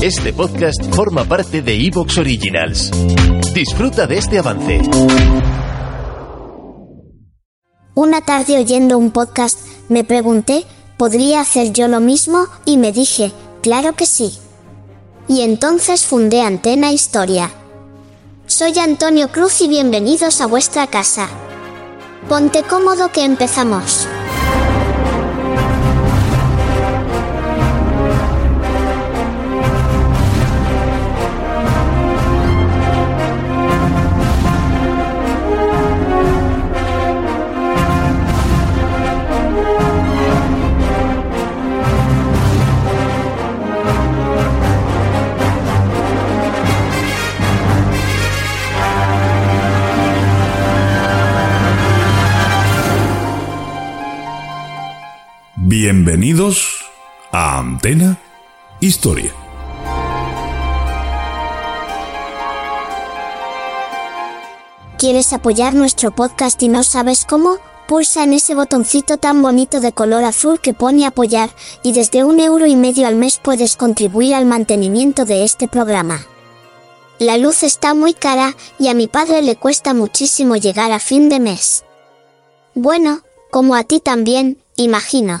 Este podcast forma parte de Evox Originals. Disfruta de este avance. Una tarde oyendo un podcast, me pregunté, ¿podría hacer yo lo mismo? Y me dije, claro que sí. Y entonces fundé Antena Historia. Soy Antonio Cruz y bienvenidos a vuestra casa. Ponte cómodo que empezamos. Bienvenidos a Antena Historia. ¿Quieres apoyar nuestro podcast y no sabes cómo? Pulsa en ese botoncito tan bonito de color azul que pone apoyar, y desde un euro y medio al mes puedes contribuir al mantenimiento de este programa. La luz está muy cara, y a mi padre le cuesta muchísimo llegar a fin de mes. Bueno, como a ti también, imagino.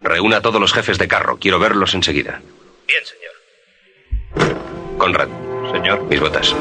Reúna a todos los jefes de carro. Quiero verlos enseguida. Bien, señor. Conrad, Señor. mis botas.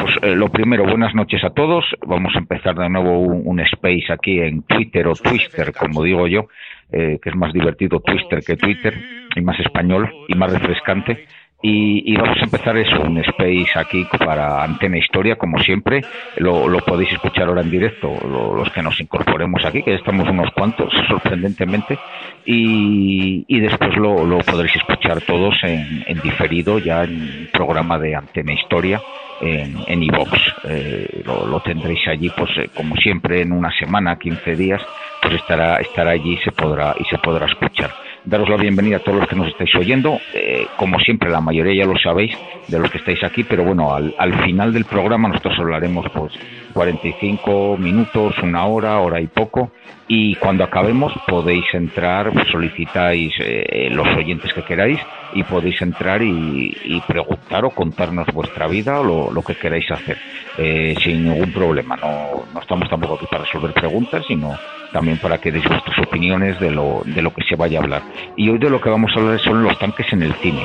Pues eh, lo primero, buenas noches a todos. Vamos a empezar de nuevo un, un space aquí en Twitter o Twister, como digo yo, eh, que es más divertido Twister que Twitter y más español y más refrescante. Y, y vamos a empezar eso, un space aquí para Antena Historia, como siempre. Lo, lo podéis escuchar ahora en directo, lo- los que nos incorporemos aquí, que estamos unos cuantos, sorprendentemente. Y, y después lo, lo podréis escuchar todos en, en diferido, ya en programa de Antena Historia en en iVox. Eh, lo, lo tendréis allí, pues eh, como siempre, en una semana, 15 días, pues estará, estará allí y se podrá, y se podrá escuchar. Daros la bienvenida a todos los que nos estáis oyendo. Eh, como siempre, la mayoría ya lo sabéis de los que estáis aquí, pero bueno, al, al final del programa nosotros hablaremos pues 45 minutos, una hora, hora y poco. Y cuando acabemos podéis entrar, solicitáis eh, los oyentes que queráis y podéis entrar y, y preguntar o contarnos vuestra vida o lo, lo que queráis hacer eh, sin ningún problema. No, no estamos tampoco aquí para resolver preguntas, sino también para que deis vuestras opiniones de lo, de lo que se vaya a hablar. Y hoy de lo que vamos a hablar son los tanques en el cine.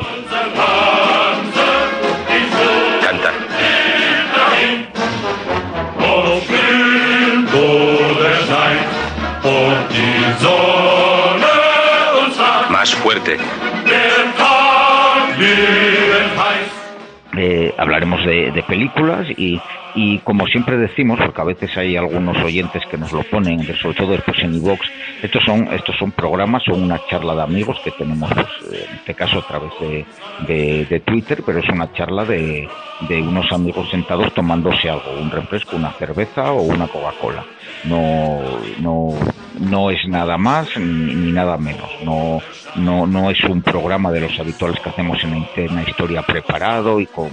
Eh, hablaremos de, películas y, y como siempre decimos, porque a veces hay algunos oyentes que nos lo ponen, sobre todo después en iVox, estos son, estos son programas, son una charla de amigos que tenemos, pues, eh, en este caso a través de, de- de Twitter, pero es una charla de, de unos amigos sentados tomándose algo, un refresco, una cerveza o una Coca-Cola. No, no, no es nada más ni, ni nada menos. No, no, no es un programa de los habituales que hacemos en Antena Historia preparado y con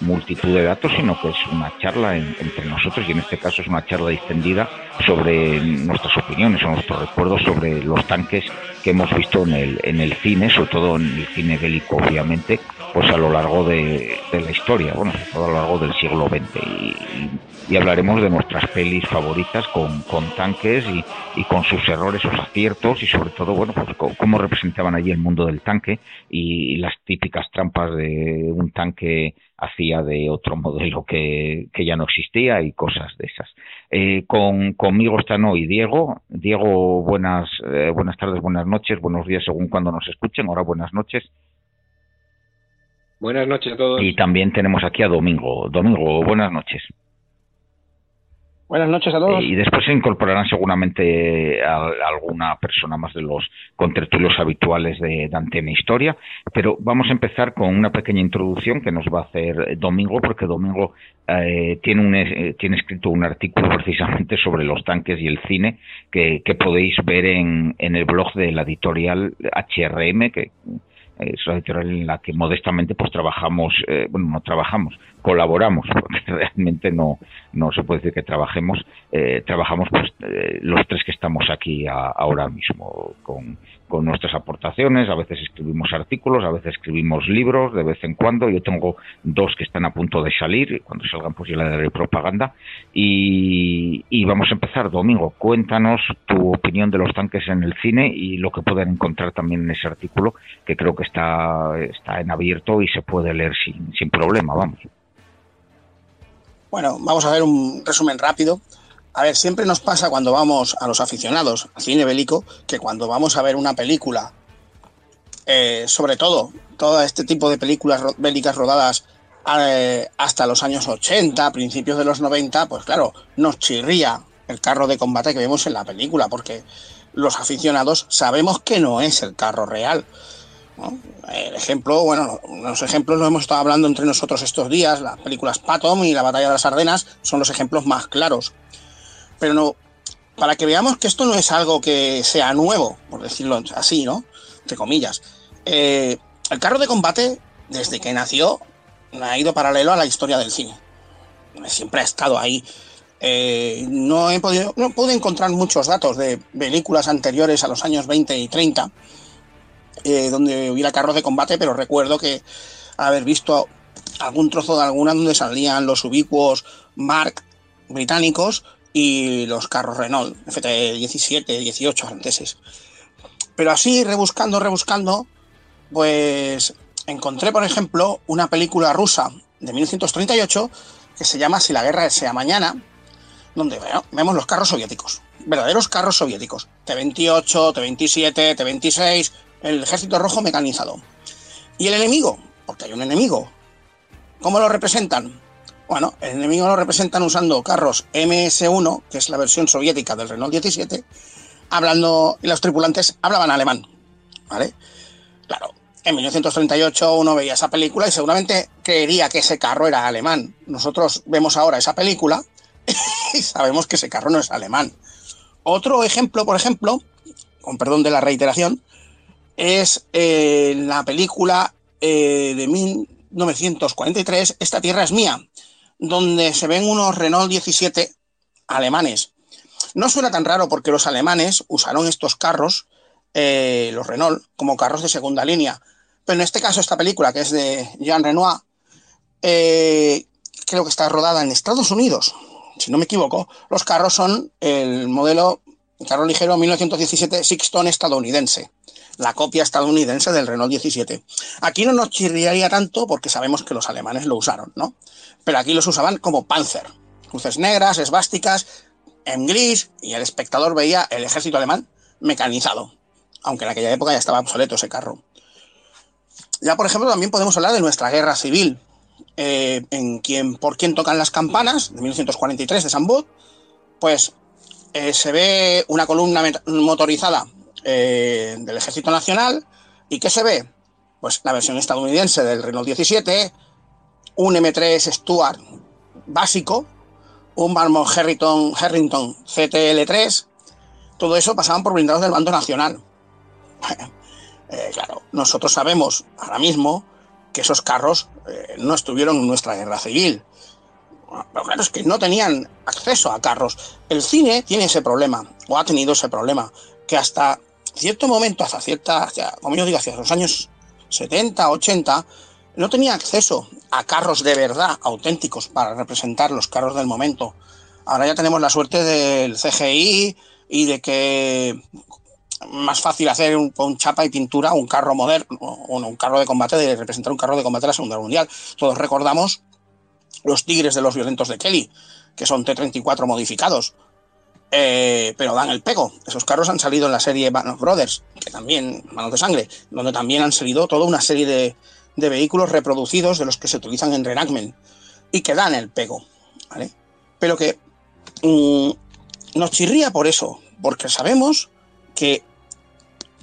multitud de datos, sino que es una charla en- entre nosotros y en este caso es una charla distendida sobre nuestras opiniones o nuestros recuerdos sobre los tanques que hemos visto en el, en el cine, sobre todo en el cine bélico, obviamente, pues a lo largo de, de la historia, bueno, sobre todo a lo largo del siglo XX. Y y hablaremos de nuestras pelis favoritas con, con tanques y, y, con sus errores, sus aciertos y sobre todo, bueno, pues cómo representaban allí el mundo del tanque y las típicas trampas de un tanque hacía de otro modelo que, que ya no existía y cosas de esas. Eh, con, conmigo están hoy Diego. Diego, buenas, eh, buenas tardes, buenas noches, buenos días según cuando nos escuchen. Ahora buenas noches. Buenas noches a todos. Y también tenemos aquí a Domingo. Domingo, buenas noches. Buenas noches a todos. Eh, y después se incorporarán seguramente a, a alguna persona más de los contertulios habituales de, Antena Historia. Pero vamos a empezar con una pequeña introducción que nos va a hacer Domingo, porque Domingo eh, tiene, un, eh, tiene escrito un artículo precisamente sobre los tanques y el cine que, podéis ver en, en el blog de la editorial HRM, que es una editorial en la que modestamente pues trabajamos, eh, bueno, no trabajamos, colaboramos, porque realmente no, no se puede decir que trabajemos, eh, trabajamos pues eh, los tres que estamos aquí a, ahora mismo con, con nuestras aportaciones, a veces escribimos artículos, a veces escribimos libros de vez en cuando, yo tengo dos que están a punto de salir, cuando salgan pues yo le daré propaganda y, y vamos a empezar, Domingo, cuéntanos tu opinión de los tanques en el cine y lo que pueden encontrar también en ese artículo, que creo que está, está en abierto y se puede leer sin, sin problema, vamos. Bueno, vamos a ver un resumen rápido. A ver, siempre nos pasa cuando vamos a los aficionados al cine bélico que cuando vamos a ver una película, eh, sobre todo todo este tipo de películas bélicas rodadas eh, hasta los años 80, principios de los 90, pues claro, nos chirría el carro de combate que vemos en la película, porque los aficionados sabemos que no es el carro real. El ejemplo, bueno, los ejemplos lo hemos estado hablando entre nosotros estos días, las películas Patom y la Batalla de las Ardenas son los ejemplos más claros. Pero no, para que veamos que esto no es algo que sea nuevo, por decirlo así, ¿no? Entre comillas. Eh, el carro de combate, desde que nació, ha ido paralelo a la historia del cine. Siempre ha estado ahí. Eh, no, he podido, no pude encontrar muchos datos de películas anteriores a los años 20 y 30 eh, donde hubiera carros de combate, pero recuerdo que haber visto algún trozo de alguna donde salían los ubicuos Mark británicos y los carros Renault, FT17, 18 franceses. Pero así, rebuscando, rebuscando, pues encontré, por ejemplo, una película rusa de 1938 que se llama Si la guerra sea mañana, donde bueno, vemos los carros soviéticos, verdaderos carros soviéticos, T-28, T-27, T-26, el ejército rojo mecanizado. ¿Y el enemigo? Porque hay un enemigo. ¿Cómo lo representan? Bueno, el enemigo lo representan usando carros MS-1, que es la versión soviética del Renault 17, hablando, y los tripulantes hablaban alemán. ¿Vale? Claro, en 1938 uno veía esa película y seguramente creería que ese carro era alemán. Nosotros vemos ahora esa película y sabemos que ese carro no es alemán. Otro ejemplo, por ejemplo, con perdón de la reiteración, es eh, la película eh, de 1943, Esta tierra es mía, donde se ven unos Renault 17 alemanes. No suena tan raro porque los alemanes usaron estos carros, eh, los Renault, como carros de segunda línea. Pero en este caso, esta película, que es de Jean Renoir, eh, creo que está rodada en Estados Unidos, si no me equivoco. Los carros son el modelo carro ligero 1917 Sixton estadounidense la copia estadounidense del Renault 17. Aquí no nos chirriaría tanto porque sabemos que los alemanes lo usaron, ¿no? Pero aquí los usaban como Panzer. Luces negras, esvásticas, en gris, y el espectador veía el ejército alemán mecanizado. Aunque en aquella época ya estaba obsoleto ese carro. Ya, por ejemplo, también podemos hablar de nuestra guerra civil. Eh, en quien, por quién tocan las campanas, de 1943 de San Bud, pues eh, se ve una columna motorizada eh, del Ejército Nacional. ¿Y qué se ve? Pues la versión estadounidense del Renault 17, un M3 Stuart básico, un Marmon Harrington, Harrington CTL3, todo eso pasaban por blindados del bando nacional. eh, claro, nosotros sabemos ahora mismo que esos carros eh, no estuvieron en nuestra guerra civil. Pero claro, es que no tenían acceso a carros. El cine tiene ese problema, o ha tenido ese problema, que hasta cierto momento, hasta cierta, como yo digo, hacia los años 70, 80, no tenía acceso a carros de verdad, auténticos, para representar los carros del momento. Ahora ya tenemos la suerte del CGI y de que más fácil hacer un, con chapa y pintura un carro moderno, o un carro de combate, de representar un carro de combate de la Segunda Guerra Mundial. Todos recordamos los Tigres de los Violentos de Kelly, que son T-34 modificados, eh, pero dan el pego. Esos carros han salido en la serie Band of Brothers, que también, Manos de Sangre, donde también han salido toda una serie de, de vehículos reproducidos de los que se utilizan en reenactment y que dan el pego. Pero que mmm, nos chirría por eso, porque sabemos que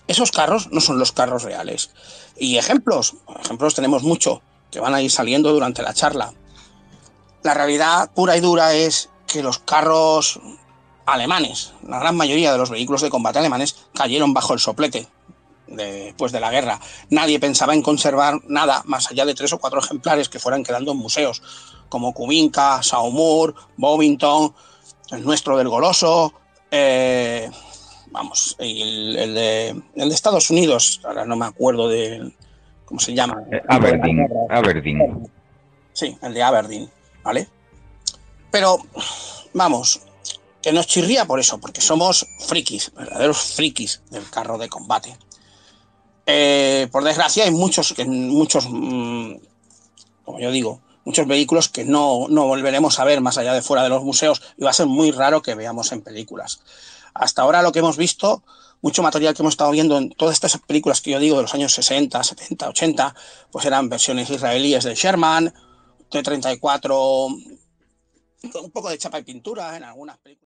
esos carros no son los carros reales. Y ejemplos, ejemplos tenemos mucho que van a ir saliendo durante la charla. La realidad pura y dura es que los carros alemanes, la gran mayoría de los vehículos de combate alemanes cayeron bajo el soplete después de la guerra. Nadie pensaba en conservar nada más allá de tres o cuatro ejemplares que fueran quedando en museos, como Kubinka, Saumur, Bovington, el nuestro del Goloso, eh, vamos, el, el, de, el, de, Estados Unidos, ahora no me acuerdo de cómo se llama. Eh, Aberdeen, Aberdeen. Sí, el de Aberdeen, ¿vale? Pero, vamos, que nos chirría por eso, porque somos frikis, verdaderos frikis del carro de combate. Eh, por desgracia, hay muchos, muchos, mmm, como yo digo, muchos vehículos que no, no, volveremos a ver más allá de fuera de los museos y va a ser muy raro que veamos en películas. Hasta ahora lo que hemos visto, mucho material que hemos estado viendo en todas estas películas que yo digo de los años 60, 70, 80, pues eran versiones israelíes de Sherman, T-34, un poco de chapa y pintura en algunas películas.